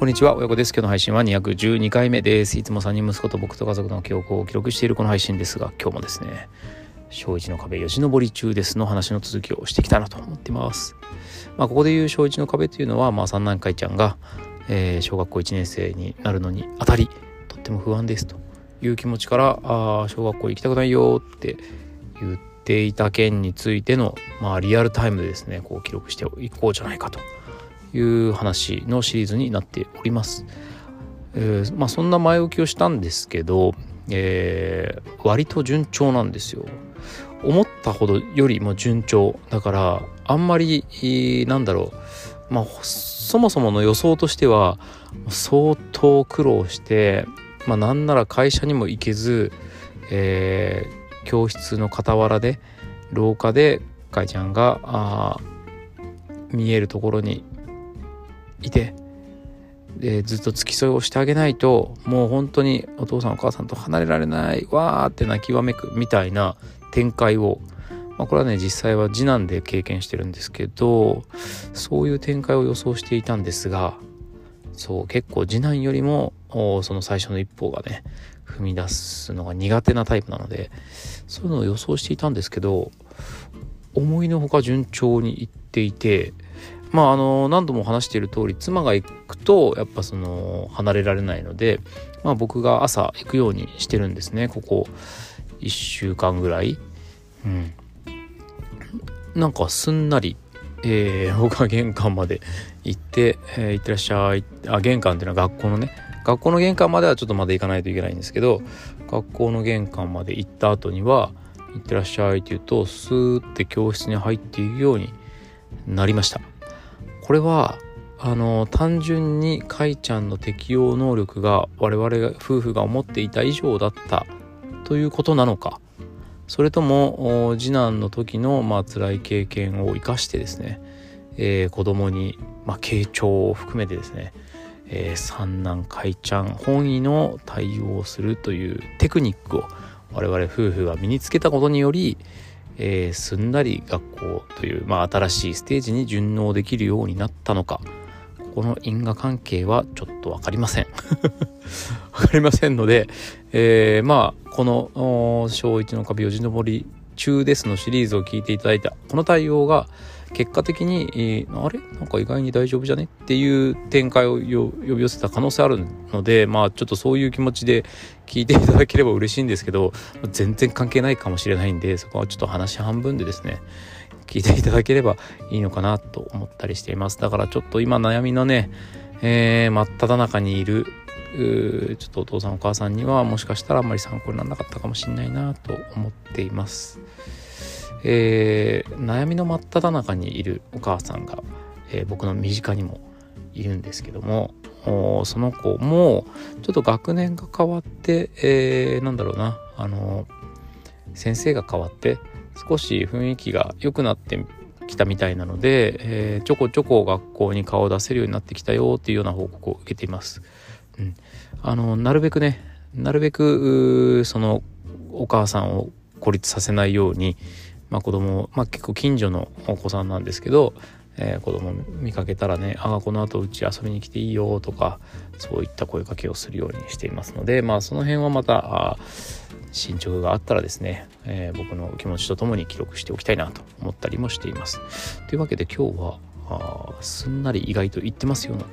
こんにちは、親子です。今日の配信は212回目です。いつも3人息子と僕と家族の記憶を記録しているこの配信ですが、今日もですね、小一の壁よじ登り中ですの話の続きをしてきたなと思っています。まあ、ここで言う小一の壁というのは、まあ、三男会ちゃんが、えー、小学校1年生になるのにあたり、とっても不安ですという気持ちから、あ小学校行きたくないよって言っていた件についての、まあ、リアルタイムでですね、こう記録していこうじゃないかと。いう話のシリーズになっております。えー、まあそんな前置きをしたんですけど、えー、割と順調なんですよ。思ったほどよりも順調だからあんまりなんだろうまあそもそもの予想としては相当苦労してまあなんなら会社にも行けず、えー、教室の傍らで廊下でかいちゃんがあ見えるところにいてでずっと付き添いをしてあげないともう本当にお父さんお母さんと離れられないわーって泣きわめくみたいな展開を、まあ、これはね実際は次男で経験してるんですけどそういう展開を予想していたんですがそう結構次男よりもその最初の一歩がね踏み出すのが苦手なタイプなのでそういうのを予想していたんですけど思いのほか順調にいっていてまああの何度も話している通り妻が行くとやっぱその離れられないので、まあ、僕が朝行くようにしてるんですね。ここ1週間ぐらい。うん、なんかすんなり、えー、僕は玄関まで行って「えー、行ってらっしゃい」あ玄関っていうのは学校のね。学校の玄関まではちょっとまだ行かないといけないんですけど学校の玄関まで行った後には「行ってらっしゃい」って言うとスーって教室に入っていくようになりました。これはあの単純にかいちゃんの適応能力が我々夫婦が思っていた以上だったということなのかそれとも次男の時のまあ辛い経験を生かしてですね、えー、子供にまあ傾聴を含めてですね、えー、三男かいちゃん本意の対応をするというテクニックを我々夫婦が身につけたことにより、えー、すんなり学校という、まあ、新しいステージに順応できるようになったのか。この因果関係はちょっと分かりません。分かりませんので、えー、まあこの小1の壁よじ登り中ですのシリーズを聞いていただいたこの対応が結果的に、えー、あれ？なんか意外に大丈夫じゃね？っていう展開を呼び寄せた可能性あるのでまあちょっとそういう気持ちで聞いていただければ嬉しいんですけど全然関係ないかもしれないんでそこはちょっと話半分でですね聞いていただければいいのかなと思ったりしています。だからちょっと今悩みのね、えー、真っ只中にいるちょっとお父さんお母さんにはもしかしたらあんまり参考にならなかったかもしれないなと思っています。えー、悩みの真っ只中にいるお母さんが、えー、僕の身近にもいるんですけどもその子もちょっと学年が変わって、えー、なんだろうなあの先生が変わって少し雰囲気が良くなってきたみたいなので、えー、ちょこちょこ学校に顔を出せるようになってきたよっていうような報告を受けています。うん、あのなるべくねなるべくそのお母さんを孤立させないように、まあ、子供、まあ、結構近所のお子さんなんですけど、えー、子供見かけたらね「ああこの後うち遊びに来ていいよ」とかそういった声かけをするようにしていますのでまあその辺はまた進捗があったらですね、えー、僕の気持ちとともに記録しておきたいなと思ったりもしています。というわけで今日はあすんなり意外と言ってますような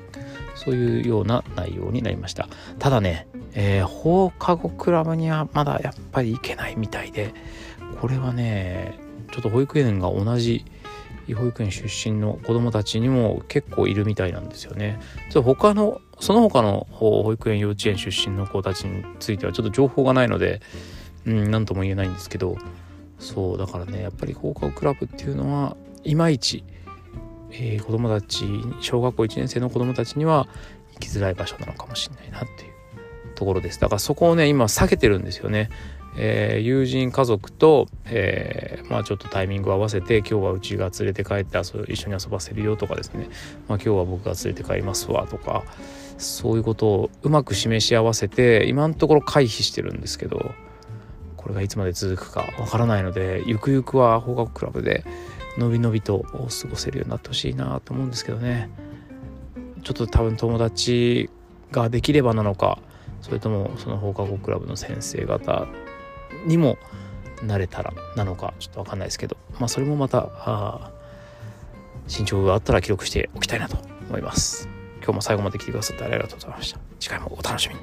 そういうような内容になりましたただね、えー、放課後クラブにはまだやっぱり行けないみたいでこれはねちょっと保育園が同じ保育園出身の子どもたちにも結構いるみたいなんですよね。ちょ他のその他の保育園幼稚園出身の子たちについてはちょっと情報がないのでうん何とも言えないんですけど。そうだからねやっぱり放課後クラブっていうのはいまいち、えー、子どもたち小学校1年生の子どもたちには行きづらい場所なのかもしれないなっていうところです。だからそこをね今避けてるんですよね。えー、友人家族と、えー、まあ、ちょっとタイミングを合わせて今日はうちが連れて帰って遊一緒に遊ばせるよとかですね、まあ、今日は僕が連れて帰りますわとかそういうことをうまく示し合わせて今のところ回避してるんですけどこれがいつまで続くかわからないのでゆくゆくは法学クラブでのびのびと過ごせるようになってほしいなと思うんですけどね。ちょっと多分友達ができればなのかそれともその放課後クラブの先生方にもなれたらなのかちょっと分かんないですけどまあそれもまた身長があったら記録しておきたいなと思います。今日も最後まで来てくださってありがとうございました。次回もお楽しみに。